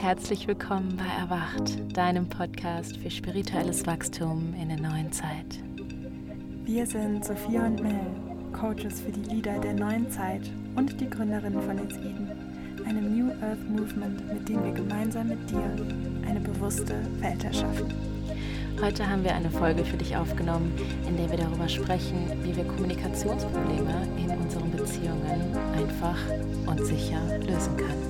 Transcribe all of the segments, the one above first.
Herzlich willkommen bei Erwacht, deinem Podcast für spirituelles Wachstum in der neuen Zeit. Wir sind Sophia und Mel, Coaches für die Lieder der neuen Zeit und die Gründerinnen von It's Eden, einem New Earth Movement, mit dem wir gemeinsam mit dir eine bewusste Welt erschaffen. Heute haben wir eine Folge für dich aufgenommen, in der wir darüber sprechen, wie wir Kommunikationsprobleme in unseren Beziehungen einfach und sicher lösen können.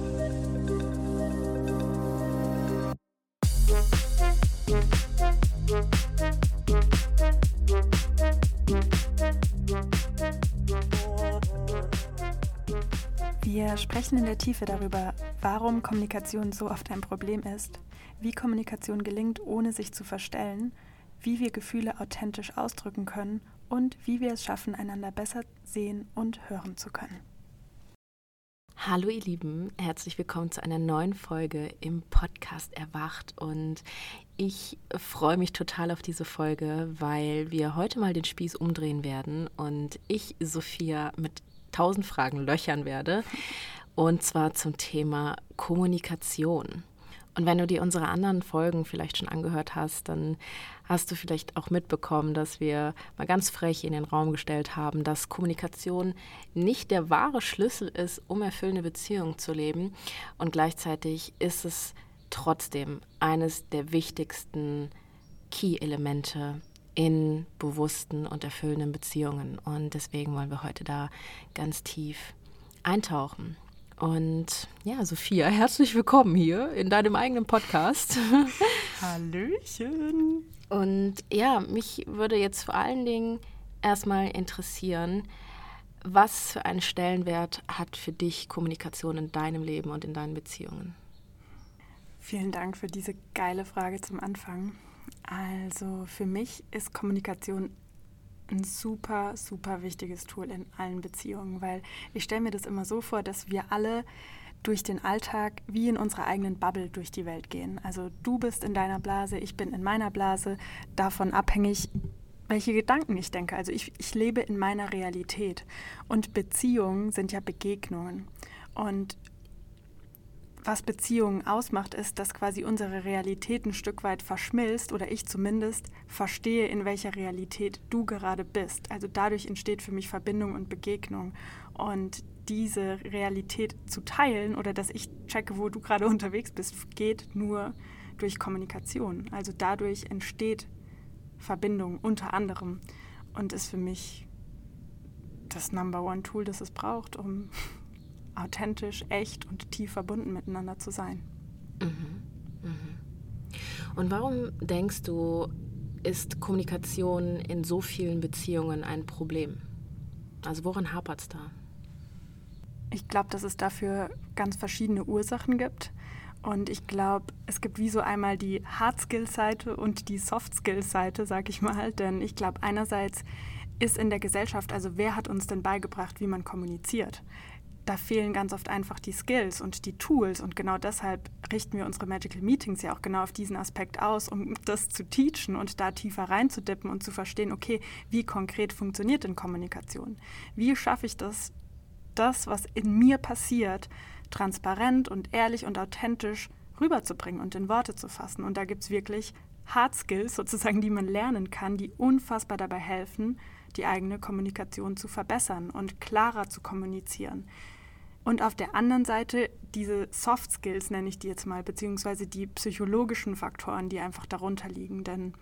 Sprechen in der Tiefe darüber, warum Kommunikation so oft ein Problem ist, wie Kommunikation gelingt, ohne sich zu verstellen, wie wir Gefühle authentisch ausdrücken können und wie wir es schaffen, einander besser sehen und hören zu können. Hallo ihr Lieben, herzlich willkommen zu einer neuen Folge im Podcast Erwacht. Und ich freue mich total auf diese Folge, weil wir heute mal den Spieß umdrehen werden und ich Sophia mit tausend Fragen löchern werde und zwar zum Thema Kommunikation. Und wenn du dir unsere anderen Folgen vielleicht schon angehört hast, dann hast du vielleicht auch mitbekommen, dass wir mal ganz frech in den Raum gestellt haben, dass Kommunikation nicht der wahre Schlüssel ist, um erfüllende Beziehungen zu leben. Und gleichzeitig ist es trotzdem eines der wichtigsten Key-Elemente in bewussten und erfüllenden Beziehungen. Und deswegen wollen wir heute da ganz tief eintauchen. Und ja, Sophia, herzlich willkommen hier in deinem eigenen Podcast. Hallöchen. Und ja, mich würde jetzt vor allen Dingen erstmal interessieren, was für einen Stellenwert hat für dich Kommunikation in deinem Leben und in deinen Beziehungen? Vielen Dank für diese geile Frage zum Anfang. Also für mich ist Kommunikation ein super, super wichtiges Tool in allen Beziehungen, weil ich stelle mir das immer so vor, dass wir alle durch den Alltag wie in unserer eigenen Bubble durch die Welt gehen. Also du bist in deiner Blase, ich bin in meiner Blase, davon abhängig, welche Gedanken ich denke. Also ich, ich lebe in meiner Realität. Und Beziehungen sind ja Begegnungen. Und was Beziehungen ausmacht, ist, dass quasi unsere Realität ein Stück weit verschmilzt oder ich zumindest verstehe, in welcher Realität du gerade bist. Also dadurch entsteht für mich Verbindung und Begegnung. Und diese Realität zu teilen oder dass ich checke, wo du gerade unterwegs bist, geht nur durch Kommunikation. Also dadurch entsteht Verbindung unter anderem und ist für mich das Number One Tool, das es braucht, um authentisch, echt und tief verbunden miteinander zu sein. Mhm. Mhm. Und warum denkst du, ist Kommunikation in so vielen Beziehungen ein Problem? Also woran hapert es da? Ich glaube, dass es dafür ganz verschiedene Ursachen gibt. Und ich glaube, es gibt wie so einmal die Hard Skills Seite und die Soft Skills Seite, sag ich mal. Denn ich glaube, einerseits ist in der Gesellschaft, also wer hat uns denn beigebracht, wie man kommuniziert? Da fehlen ganz oft einfach die Skills und die Tools. Und genau deshalb richten wir unsere Magical Meetings ja auch genau auf diesen Aspekt aus, um das zu teachen und da tiefer reinzudippen und zu verstehen, okay, wie konkret funktioniert denn Kommunikation? Wie schaffe ich das, das, was in mir passiert, transparent und ehrlich und authentisch rüberzubringen und in Worte zu fassen? Und da gibt es wirklich Hard Skills sozusagen, die man lernen kann, die unfassbar dabei helfen, die eigene Kommunikation zu verbessern und klarer zu kommunizieren. Und auf der anderen Seite diese Soft Skills nenne ich die jetzt mal, beziehungsweise die psychologischen Faktoren, die einfach darunter liegen. Denn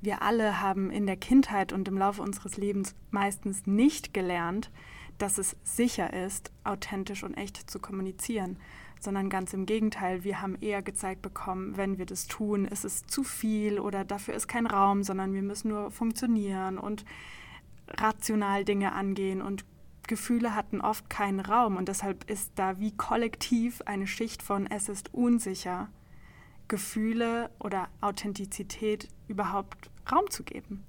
wir alle haben in der Kindheit und im Laufe unseres Lebens meistens nicht gelernt, dass es sicher ist, authentisch und echt zu kommunizieren, sondern ganz im Gegenteil, wir haben eher gezeigt bekommen, wenn wir das tun, ist es zu viel oder dafür ist kein Raum, sondern wir müssen nur funktionieren und rational Dinge angehen und Gefühle hatten oft keinen Raum und deshalb ist da wie kollektiv eine Schicht von es ist unsicher, Gefühle oder Authentizität überhaupt Raum zu geben.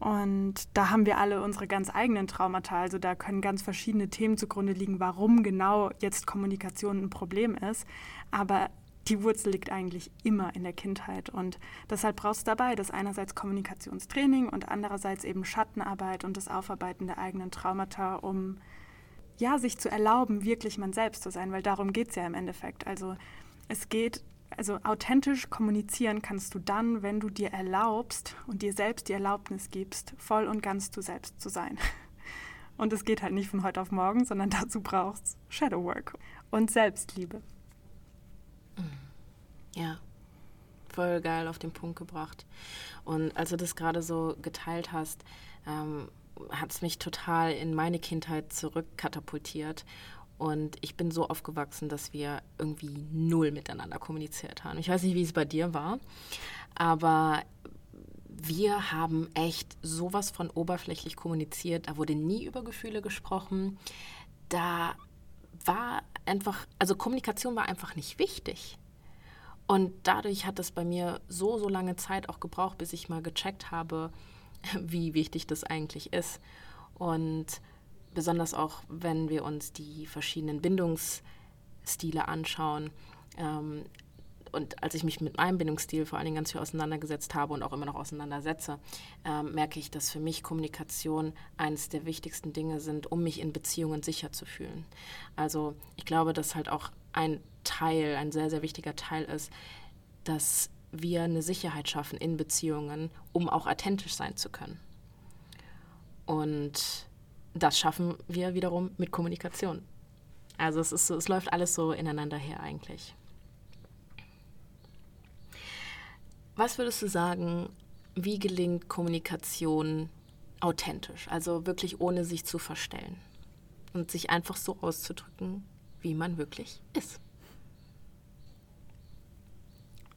Und da haben wir alle unsere ganz eigenen Traumata. Also da können ganz verschiedene Themen zugrunde liegen, warum genau jetzt Kommunikation ein Problem ist. Aber die Wurzel liegt eigentlich immer in der Kindheit. Und deshalb brauchst du dabei das einerseits Kommunikationstraining und andererseits eben Schattenarbeit und das Aufarbeiten der eigenen Traumata, um ja, sich zu erlauben, wirklich man selbst zu sein, weil darum geht es ja im Endeffekt. Also es geht, also authentisch kommunizieren kannst du dann, wenn du dir erlaubst und dir selbst die Erlaubnis gibst, voll und ganz du selbst zu sein. Und es geht halt nicht von heute auf morgen, sondern dazu brauchst Shadowwork und Selbstliebe. Ja, voll geil auf den Punkt gebracht. Und als du das gerade so geteilt hast, ähm, hat es mich total in meine Kindheit zurückkatapultiert. Und ich bin so aufgewachsen, dass wir irgendwie null miteinander kommuniziert haben. Ich weiß nicht, wie es bei dir war, aber wir haben echt sowas von oberflächlich kommuniziert. Da wurde nie über Gefühle gesprochen. Da war einfach, also Kommunikation war einfach nicht wichtig. Und dadurch hat es bei mir so, so lange Zeit auch gebraucht, bis ich mal gecheckt habe, wie wichtig das eigentlich ist. Und besonders auch, wenn wir uns die verschiedenen Bindungsstile anschauen. Ähm, und als ich mich mit meinem Bindungsstil vor allen Dingen ganz viel auseinandergesetzt habe und auch immer noch auseinandersetze, äh, merke ich, dass für mich Kommunikation eines der wichtigsten Dinge sind, um mich in Beziehungen sicher zu fühlen. Also ich glaube, dass halt auch ein Teil, ein sehr, sehr wichtiger Teil ist, dass wir eine Sicherheit schaffen in Beziehungen, um auch authentisch sein zu können. Und das schaffen wir wiederum mit Kommunikation. Also es, ist, es läuft alles so ineinander her eigentlich. Was würdest du sagen, wie gelingt Kommunikation authentisch, also wirklich ohne sich zu verstellen und sich einfach so auszudrücken, wie man wirklich ist?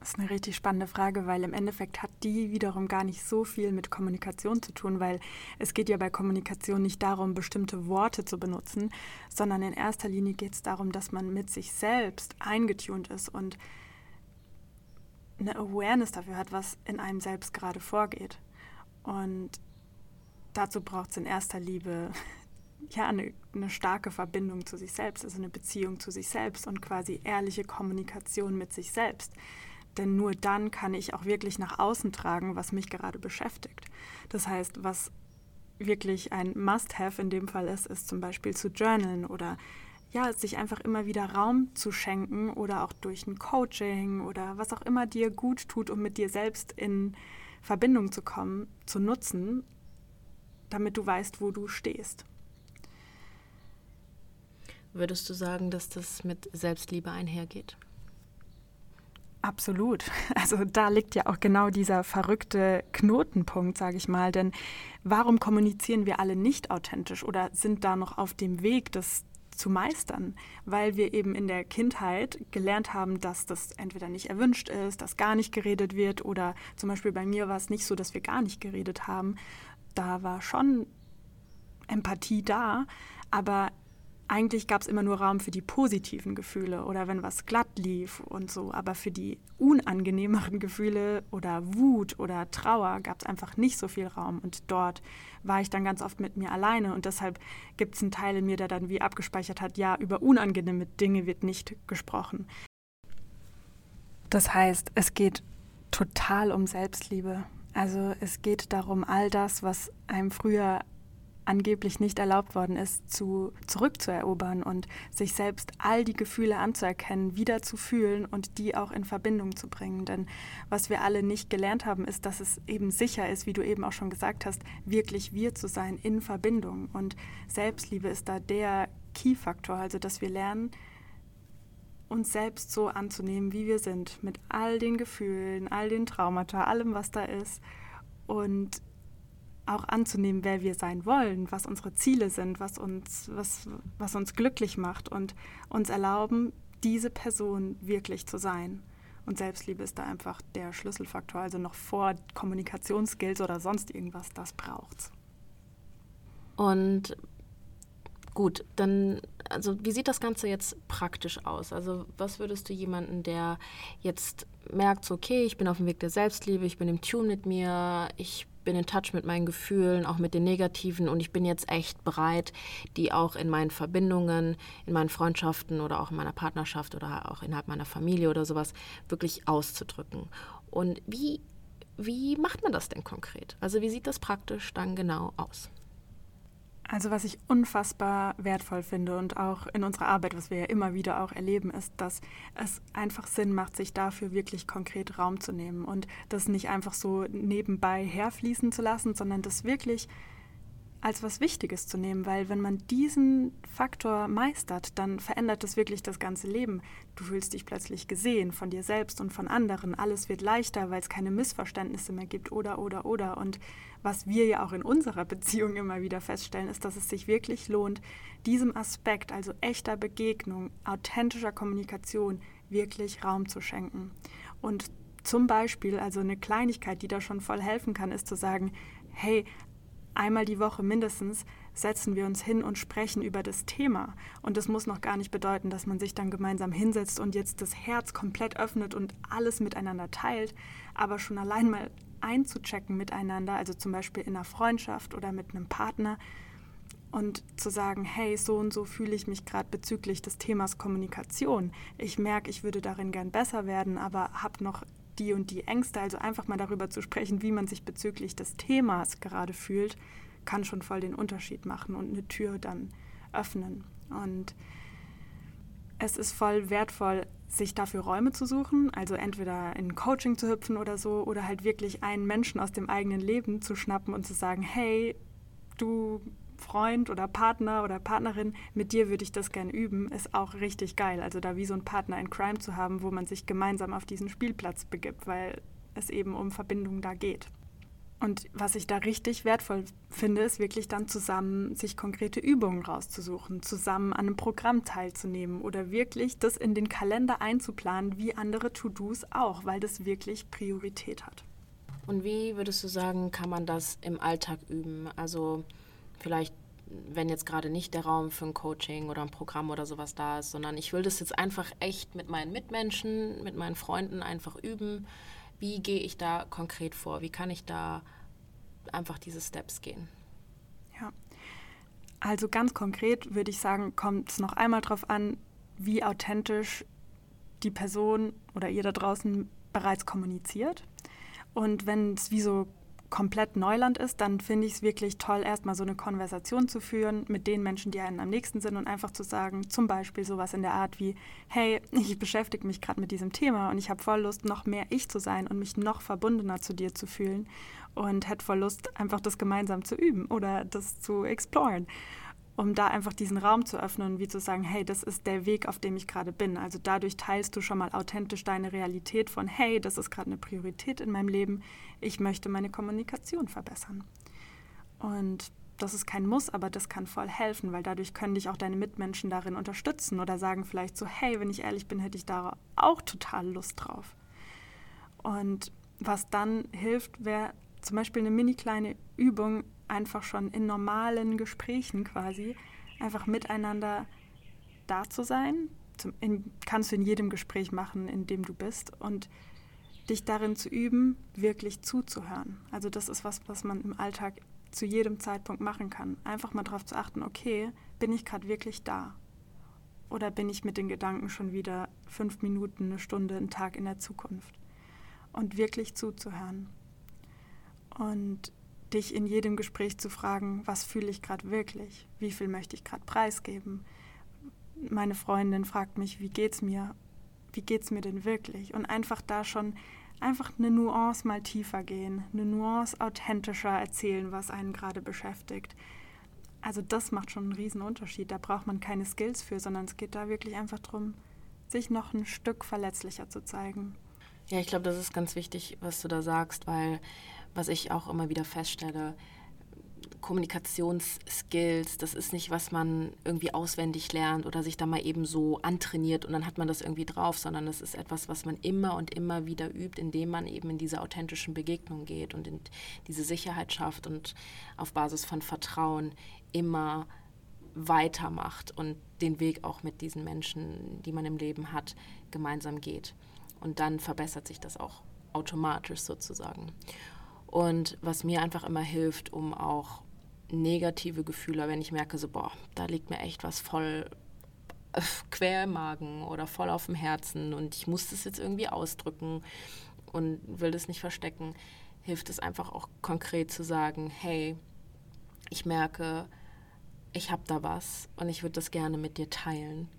Das ist eine richtig spannende Frage, weil im Endeffekt hat die wiederum gar nicht so viel mit Kommunikation zu tun, weil es geht ja bei Kommunikation nicht darum, bestimmte Worte zu benutzen, sondern in erster Linie geht es darum, dass man mit sich selbst eingetunt ist und eine Awareness dafür hat, was in einem selbst gerade vorgeht. Und dazu braucht es in erster Liebe ja eine, eine, starke Verbindung zu sich selbst, also eine Beziehung zu sich selbst und quasi ehrliche Kommunikation mit sich selbst. Denn nur dann kann ich auch wirklich nach außen tragen, was mich gerade beschäftigt. Das heißt, was wirklich ein Must-Have in dem Fall ist, ist zum Beispiel zu journalen oder ja, sich einfach immer wieder Raum zu schenken oder auch durch ein Coaching oder was auch immer dir gut tut, um mit dir selbst in Verbindung zu kommen, zu nutzen, damit du weißt, wo du stehst. Würdest du sagen, dass das mit Selbstliebe einhergeht? Absolut. Also da liegt ja auch genau dieser verrückte Knotenpunkt, sage ich mal. Denn warum kommunizieren wir alle nicht authentisch oder sind da noch auf dem Weg, das zu meistern, weil wir eben in der Kindheit gelernt haben, dass das entweder nicht erwünscht ist, dass gar nicht geredet wird oder zum Beispiel bei mir war es nicht so, dass wir gar nicht geredet haben. Da war schon Empathie da, aber eigentlich gab es immer nur Raum für die positiven Gefühle oder wenn was glatt lief und so. Aber für die unangenehmeren Gefühle oder Wut oder Trauer gab es einfach nicht so viel Raum. Und dort war ich dann ganz oft mit mir alleine. Und deshalb gibt es einen Teil in mir, der dann wie abgespeichert hat, ja, über unangenehme Dinge wird nicht gesprochen. Das heißt, es geht total um Selbstliebe. Also es geht darum, all das, was einem früher angeblich nicht erlaubt worden ist, zu, zurückzuerobern und sich selbst all die Gefühle anzuerkennen, wieder zu fühlen und die auch in Verbindung zu bringen. Denn was wir alle nicht gelernt haben, ist, dass es eben sicher ist, wie du eben auch schon gesagt hast, wirklich wir zu sein in Verbindung. Und Selbstliebe ist da der Key-Faktor, also dass wir lernen, uns selbst so anzunehmen, wie wir sind, mit all den Gefühlen, all den Traumata, allem, was da ist. Und auch anzunehmen, wer wir sein wollen, was unsere Ziele sind, was uns, was, was uns glücklich macht und uns erlauben, diese Person wirklich zu sein. Und Selbstliebe ist da einfach der Schlüsselfaktor, also noch vor Kommunikationsskills oder sonst irgendwas, das braucht's. Und gut, dann, also wie sieht das Ganze jetzt praktisch aus? Also was würdest du jemanden, der jetzt merkt, so, okay, ich bin auf dem Weg der Selbstliebe, ich bin im Tune mit mir, ich bin in Touch mit meinen Gefühlen, auch mit den negativen und ich bin jetzt echt bereit, die auch in meinen Verbindungen, in meinen Freundschaften oder auch in meiner Partnerschaft oder auch innerhalb meiner Familie oder sowas wirklich auszudrücken. Und wie, wie macht man das denn konkret? Also wie sieht das praktisch dann genau aus? Also was ich unfassbar wertvoll finde und auch in unserer Arbeit, was wir ja immer wieder auch erleben, ist, dass es einfach Sinn macht, sich dafür wirklich konkret Raum zu nehmen und das nicht einfach so nebenbei herfließen zu lassen, sondern das wirklich als was Wichtiges zu nehmen, weil wenn man diesen Faktor meistert, dann verändert es wirklich das ganze Leben. Du fühlst dich plötzlich gesehen von dir selbst und von anderen. Alles wird leichter, weil es keine Missverständnisse mehr gibt oder oder oder. Und was wir ja auch in unserer Beziehung immer wieder feststellen, ist, dass es sich wirklich lohnt, diesem Aspekt, also echter Begegnung, authentischer Kommunikation, wirklich Raum zu schenken. Und zum Beispiel, also eine Kleinigkeit, die da schon voll helfen kann, ist zu sagen, hey, einmal die Woche mindestens setzen wir uns hin und sprechen über das Thema. Und das muss noch gar nicht bedeuten, dass man sich dann gemeinsam hinsetzt und jetzt das Herz komplett öffnet und alles miteinander teilt, aber schon allein mal einzuchecken miteinander, also zum Beispiel in einer Freundschaft oder mit einem Partner und zu sagen, hey, so und so fühle ich mich gerade bezüglich des Themas Kommunikation. Ich merke, ich würde darin gern besser werden, aber habe noch die und die Ängste, also einfach mal darüber zu sprechen, wie man sich bezüglich des Themas gerade fühlt, kann schon voll den Unterschied machen und eine Tür dann öffnen. Und es ist voll wertvoll, sich dafür Räume zu suchen, also entweder in Coaching zu hüpfen oder so, oder halt wirklich einen Menschen aus dem eigenen Leben zu schnappen und zu sagen, hey, du Freund oder Partner oder Partnerin, mit dir würde ich das gern üben, ist auch richtig geil. Also da wie so ein Partner in Crime zu haben, wo man sich gemeinsam auf diesen Spielplatz begibt, weil es eben um Verbindung da geht. Und was ich da richtig wertvoll finde, ist wirklich dann zusammen sich konkrete Übungen rauszusuchen, zusammen an einem Programm teilzunehmen oder wirklich das in den Kalender einzuplanen, wie andere To-Dos auch, weil das wirklich Priorität hat. Und wie würdest du sagen, kann man das im Alltag üben? Also vielleicht, wenn jetzt gerade nicht der Raum für ein Coaching oder ein Programm oder sowas da ist, sondern ich will das jetzt einfach echt mit meinen Mitmenschen, mit meinen Freunden einfach üben. Wie gehe ich da konkret vor? Wie kann ich da einfach diese Steps gehen? Ja, also ganz konkret würde ich sagen, kommt es noch einmal darauf an, wie authentisch die Person oder ihr da draußen bereits kommuniziert. Und wenn es wie so komplett Neuland ist, dann finde ich es wirklich toll, erstmal so eine Konversation zu führen mit den Menschen, die einen am nächsten sind und einfach zu sagen, zum Beispiel sowas in der Art wie, hey, ich beschäftige mich gerade mit diesem Thema und ich habe voll Lust, noch mehr ich zu sein und mich noch verbundener zu dir zu fühlen und hätte voll Lust, einfach das gemeinsam zu üben oder das zu exploren um da einfach diesen Raum zu öffnen wie zu sagen, hey, das ist der Weg, auf dem ich gerade bin. Also dadurch teilst du schon mal authentisch deine Realität von, hey, das ist gerade eine Priorität in meinem Leben, ich möchte meine Kommunikation verbessern. Und das ist kein Muss, aber das kann voll helfen, weil dadurch können dich auch deine Mitmenschen darin unterstützen oder sagen vielleicht so, hey, wenn ich ehrlich bin, hätte ich da auch total Lust drauf. Und was dann hilft, wäre zum Beispiel eine mini kleine Übung, einfach schon in normalen Gesprächen quasi einfach miteinander da zu sein. Zum, in, kannst du in jedem Gespräch machen, in dem du bist. Und dich darin zu üben, wirklich zuzuhören. Also das ist was, was man im Alltag zu jedem Zeitpunkt machen kann. Einfach mal darauf zu achten, okay, bin ich gerade wirklich da? Oder bin ich mit den Gedanken schon wieder fünf Minuten, eine Stunde, einen Tag in der Zukunft? Und wirklich zuzuhören. Und dich in jedem Gespräch zu fragen, was fühle ich gerade wirklich? Wie viel möchte ich gerade preisgeben? Meine Freundin fragt mich, wie geht's mir? Wie geht's mir denn wirklich? Und einfach da schon einfach eine Nuance mal tiefer gehen, eine Nuance authentischer erzählen, was einen gerade beschäftigt. Also das macht schon einen riesen Unterschied. Da braucht man keine Skills für, sondern es geht da wirklich einfach darum, sich noch ein Stück verletzlicher zu zeigen. Ja, ich glaube, das ist ganz wichtig, was du da sagst, weil was ich auch immer wieder feststelle, Kommunikationsskills, das ist nicht, was man irgendwie auswendig lernt oder sich da mal eben so antrainiert und dann hat man das irgendwie drauf, sondern das ist etwas, was man immer und immer wieder übt, indem man eben in diese authentischen Begegnungen geht und in diese Sicherheit schafft und auf Basis von Vertrauen immer weitermacht und den Weg auch mit diesen Menschen, die man im Leben hat, gemeinsam geht. Und dann verbessert sich das auch automatisch sozusagen. Und was mir einfach immer hilft, um auch negative Gefühle, wenn ich merke, so, boah, da liegt mir echt was voll äh, quer im Magen oder voll auf dem Herzen und ich muss das jetzt irgendwie ausdrücken und will das nicht verstecken, hilft es einfach auch konkret zu sagen, hey, ich merke, ich habe da was und ich würde das gerne mit dir teilen.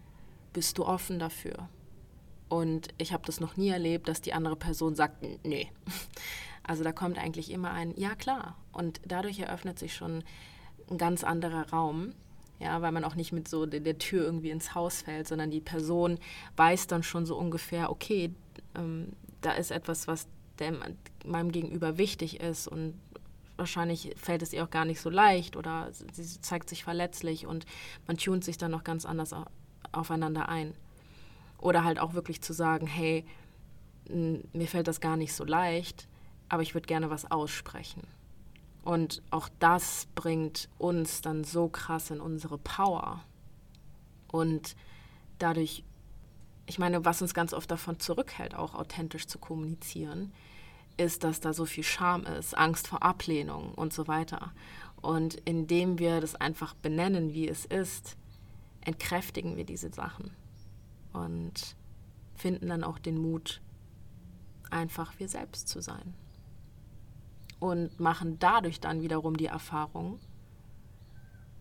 Bist du offen dafür? Und ich habe das noch nie erlebt, dass die andere Person sagt, nee. Also da kommt eigentlich immer ein Ja klar. Und dadurch eröffnet sich schon ein ganz anderer Raum. Ja, weil man auch nicht mit so der Tür irgendwie ins Haus fällt, sondern die Person weiß dann schon so ungefähr, okay, ähm, da ist etwas, was dem, meinem Gegenüber wichtig ist und wahrscheinlich fällt es ihr auch gar nicht so leicht oder sie zeigt sich verletzlich und man tunt sich dann noch ganz anders aufeinander ein. Oder halt auch wirklich zu sagen, hey, mir fällt das gar nicht so leicht, aber ich würde gerne was aussprechen. Und auch das bringt uns dann so krass in unsere Power. Und dadurch, ich meine, was uns ganz oft davon zurückhält, auch authentisch zu kommunizieren, ist, dass da so viel Scham ist, Angst vor Ablehnung und so weiter. Und indem wir das einfach benennen, wie es ist, entkräftigen wir diese Sachen und finden dann auch den Mut, einfach wir selbst zu sein. Und machen dadurch dann wiederum die Erfahrung,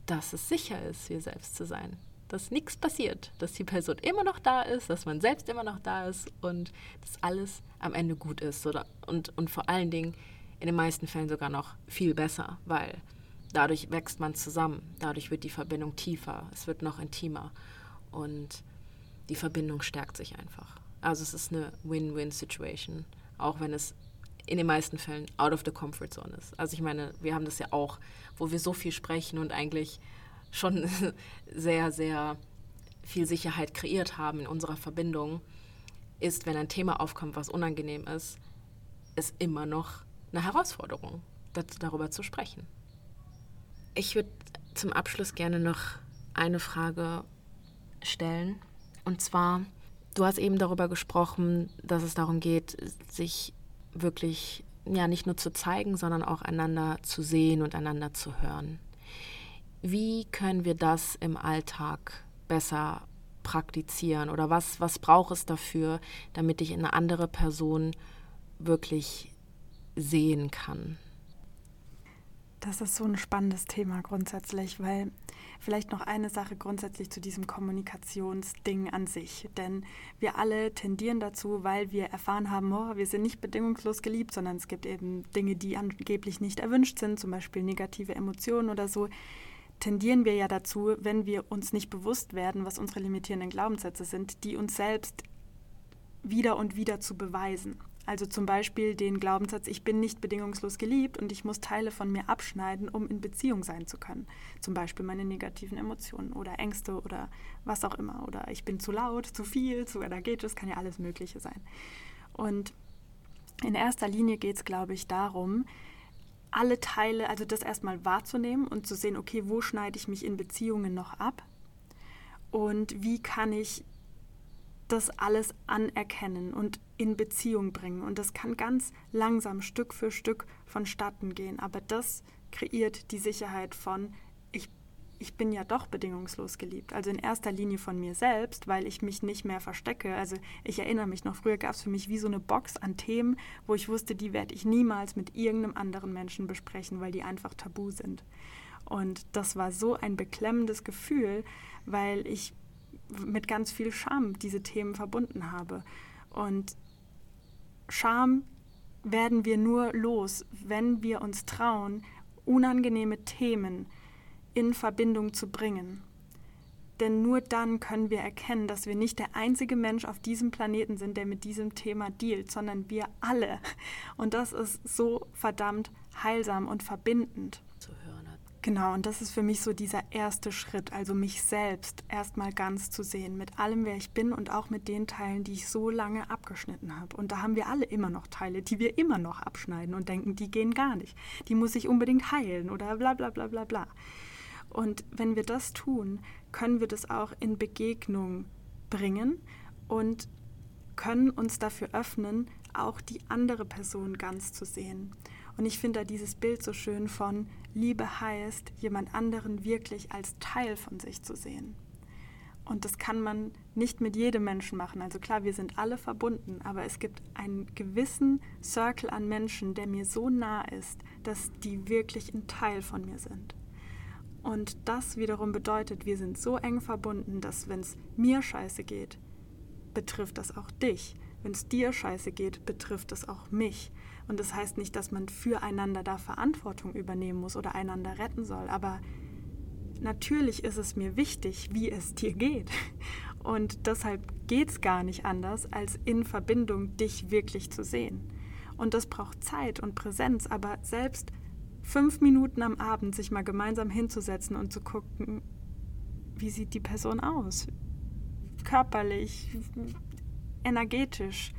dass es sicher ist, wir selbst zu sein dass nichts passiert, dass die Person immer noch da ist, dass man selbst immer noch da ist und dass alles am Ende gut ist. Oder, und, und vor allen Dingen in den meisten Fällen sogar noch viel besser, weil dadurch wächst man zusammen, dadurch wird die Verbindung tiefer, es wird noch intimer und die Verbindung stärkt sich einfach. Also es ist eine Win-Win-Situation, auch wenn es in den meisten Fällen out of the comfort zone ist. Also ich meine, wir haben das ja auch, wo wir so viel sprechen und eigentlich schon sehr, sehr viel Sicherheit kreiert haben in unserer Verbindung, ist, wenn ein Thema aufkommt, was unangenehm ist, ist immer noch eine Herausforderung, darüber zu sprechen. Ich würde zum Abschluss gerne noch eine Frage stellen. Und zwar, du hast eben darüber gesprochen, dass es darum geht, sich wirklich ja nicht nur zu zeigen, sondern auch einander zu sehen und einander zu hören. Wie können wir das im Alltag besser praktizieren oder was, was braucht es dafür, damit ich eine andere Person wirklich sehen kann? Das ist so ein spannendes Thema grundsätzlich, weil vielleicht noch eine Sache grundsätzlich zu diesem Kommunikationsding an sich. Denn wir alle tendieren dazu, weil wir erfahren haben, oh, wir sind nicht bedingungslos geliebt, sondern es gibt eben Dinge, die angeblich nicht erwünscht sind, zum Beispiel negative Emotionen oder so, tendieren wir ja dazu, wenn wir uns nicht bewusst werden, was unsere limitierenden Glaubenssätze sind, die uns selbst wieder und wieder zu beweisen. Also zum Beispiel den Glaubenssatz, ich bin nicht bedingungslos geliebt und ich muss Teile von mir abschneiden, um in Beziehung sein zu können. Zum Beispiel meine negativen Emotionen oder Ängste oder was auch immer. Oder ich bin zu laut, zu viel, zu energetisch, kann ja alles Mögliche sein. Und in erster Linie geht es, glaube ich, darum, alle Teile, also das erstmal wahrzunehmen und zu sehen, okay, wo schneide ich mich in Beziehungen noch ab und wie kann ich das alles anerkennen und in Beziehung bringen. Und das kann ganz langsam Stück für Stück vonstatten gehen. Aber das kreiert die Sicherheit von, ich bin ja doch bedingungslos geliebt. Also in erster Linie von mir selbst, weil ich mich nicht mehr verstecke. Also ich erinnere mich noch, früher gab es für mich wie so eine Box an Themen, wo ich wusste, die werde ich niemals mit irgendeinem anderen Menschen besprechen, weil die einfach tabu sind. Und das war so ein beklemmendes Gefühl, weil ich mit ganz viel Scham diese Themen verbunden habe. Und Scham werden wir nur los, wenn wir uns trauen, unangenehme Themen in Verbindung zu bringen. Denn nur dann können wir erkennen, dass wir nicht der einzige Mensch auf diesem Planeten sind, der mit diesem Thema dealt, sondern wir alle. Und das ist so verdammt heilsam und verbindend. Genau, und das ist für mich so dieser erste Schritt, also mich selbst erstmal ganz zu sehen, mit allem, wer ich bin und auch mit den Teilen, die ich so lange abgeschnitten habe. Und da haben wir alle immer noch Teile, die wir immer noch abschneiden und denken, die gehen gar nicht. Die muss ich unbedingt heilen oder bla bla bla bla bla. Und wenn wir das tun, können wir das auch in Begegnung bringen und können uns dafür öffnen, auch die andere Person ganz zu sehen. Und ich finde da dieses Bild so schön von Liebe heißt, jemand anderen wirklich als Teil von sich zu sehen. Und das kann man nicht mit jedem Menschen machen. Also klar, wir sind alle verbunden, aber es gibt einen gewissen Circle an Menschen, der mir so nah ist, dass die wirklich ein Teil von mir sind. Und das wiederum bedeutet, wir sind so eng verbunden, dass wenn es mir scheiße geht, betrifft das auch dich. Wenn es dir scheiße geht, betrifft das auch mich. Und das heißt nicht, dass man füreinander da Verantwortung übernehmen muss oder einander retten soll. Aber natürlich ist es mir wichtig, wie es dir geht. Und deshalb geht es gar nicht anders, als in Verbindung dich wirklich zu sehen. Und das braucht Zeit und Präsenz, aber selbst fünf Minuten am Abend sich mal gemeinsam hinzusetzen und zu gucken, wie sieht die Person aus? Körperlich, energetisch.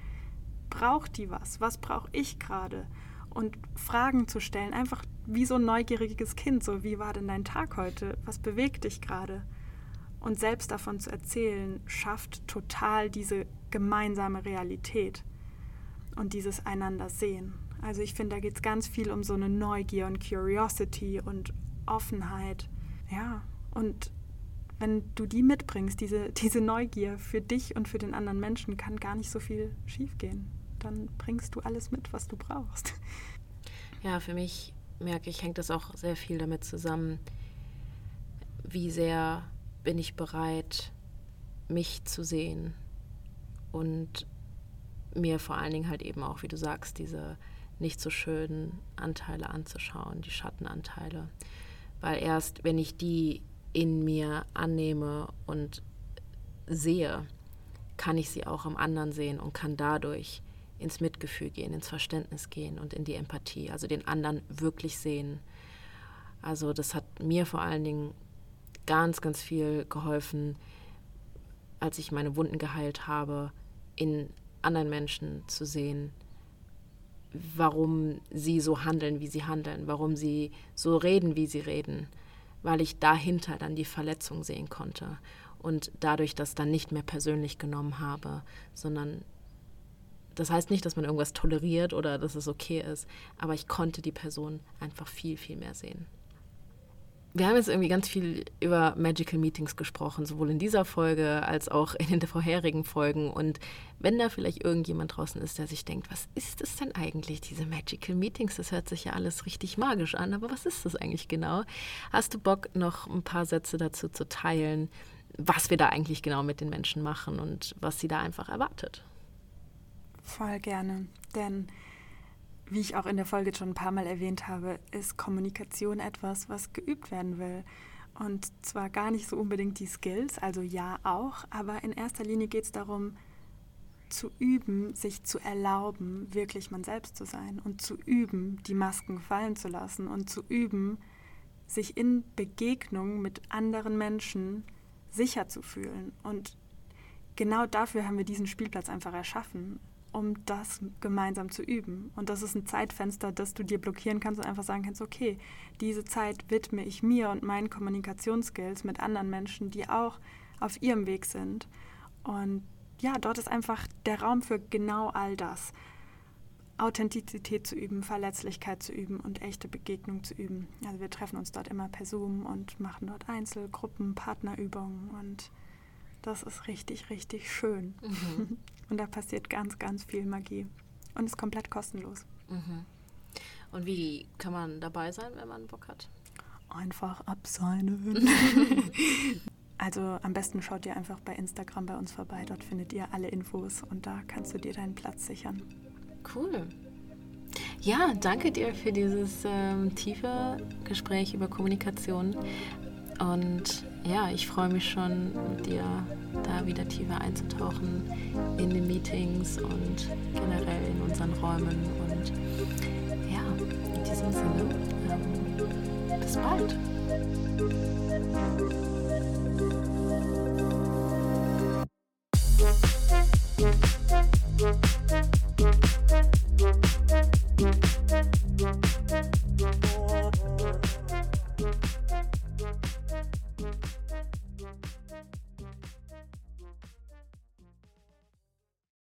Braucht die was? Was brauche ich gerade? Und Fragen zu stellen, einfach wie so ein neugieriges Kind, so wie war denn dein Tag heute? Was bewegt dich gerade? Und selbst davon zu erzählen, schafft total diese gemeinsame Realität und dieses einander sehen. Also ich finde, da geht es ganz viel um so eine Neugier und Curiosity und Offenheit. Ja, und wenn du die mitbringst, diese, diese Neugier für dich und für den anderen Menschen, kann gar nicht so viel schiefgehen. Dann bringst du alles mit, was du brauchst. Ja, für mich merke ich, hängt das auch sehr viel damit zusammen, wie sehr bin ich bereit, mich zu sehen und mir vor allen Dingen halt eben auch, wie du sagst, diese nicht so schönen Anteile anzuschauen, die Schattenanteile. Weil erst wenn ich die in mir annehme und sehe, kann ich sie auch im anderen sehen und kann dadurch ins Mitgefühl gehen, ins Verständnis gehen und in die Empathie, also den anderen wirklich sehen. Also das hat mir vor allen Dingen ganz, ganz viel geholfen, als ich meine Wunden geheilt habe, in anderen Menschen zu sehen, warum sie so handeln, wie sie handeln, warum sie so reden, wie sie reden, weil ich dahinter dann die Verletzung sehen konnte und dadurch das dann nicht mehr persönlich genommen habe, sondern das heißt nicht, dass man irgendwas toleriert oder dass es okay ist, aber ich konnte die Person einfach viel, viel mehr sehen wir haben jetzt irgendwie ganz viel über Magical Meetings gesprochen, sowohl in dieser Folge als auch in den vorherigen Folgen. Und wenn da vielleicht irgendjemand draußen ist, der sich denkt, was ist das denn eigentlich, diese Magical Meetings? Das hört sich ja alles richtig magisch an, aber was ist das eigentlich genau? Hast du Bock, noch ein paar Sätze dazu zu teilen, was wir da eigentlich genau mit den Menschen machen und was sie da einfach erwartet? Voll gerne, denn wie ich auch in der Folge schon ein paar Mal erwähnt habe, ist Kommunikation etwas, was geübt werden will. Und zwar gar nicht so unbedingt die Skills, also ja auch, aber in erster Linie geht es darum, zu üben, sich zu erlauben, wirklich man selbst zu sein und zu üben, die Masken fallen zu lassen und zu üben, sich in Begegnung mit anderen Menschen sicher zu fühlen. Und genau dafür haben wir diesen Spielplatz einfach erschaffen um das gemeinsam zu üben. Und das ist ein Zeitfenster, das du dir blockieren kannst und einfach sagen kannst, okay, diese Zeit widme ich mir und meinen Kommunikationsskills mit anderen Menschen, die auch auf ihrem Weg sind. Und ja, dort ist einfach der Raum für genau all das. Authentizität zu üben, Verletzlichkeit zu üben und echte Begegnung zu üben. Also wir treffen uns dort immer per Zoom und machen dort Einzel-, Gruppen-, Partnerübungen und das ist richtig, richtig schön. Mhm. Und da passiert ganz, ganz viel Magie. Und ist komplett kostenlos. Mhm. Und wie kann man dabei sein, wenn man Bock hat? Einfach absignen. also am besten schaut ihr einfach bei Instagram bei uns vorbei. Dort findet ihr alle Infos und da kannst du dir deinen Platz sichern. Cool. Ja, danke dir für dieses ähm, tiefe Gespräch über Kommunikation. Und ja, ich freue mich schon, mit dir da wieder tiefer einzutauchen in den Meetings und generell in unseren Räumen. Und ja, in diesem Sinne, ähm, bis bald.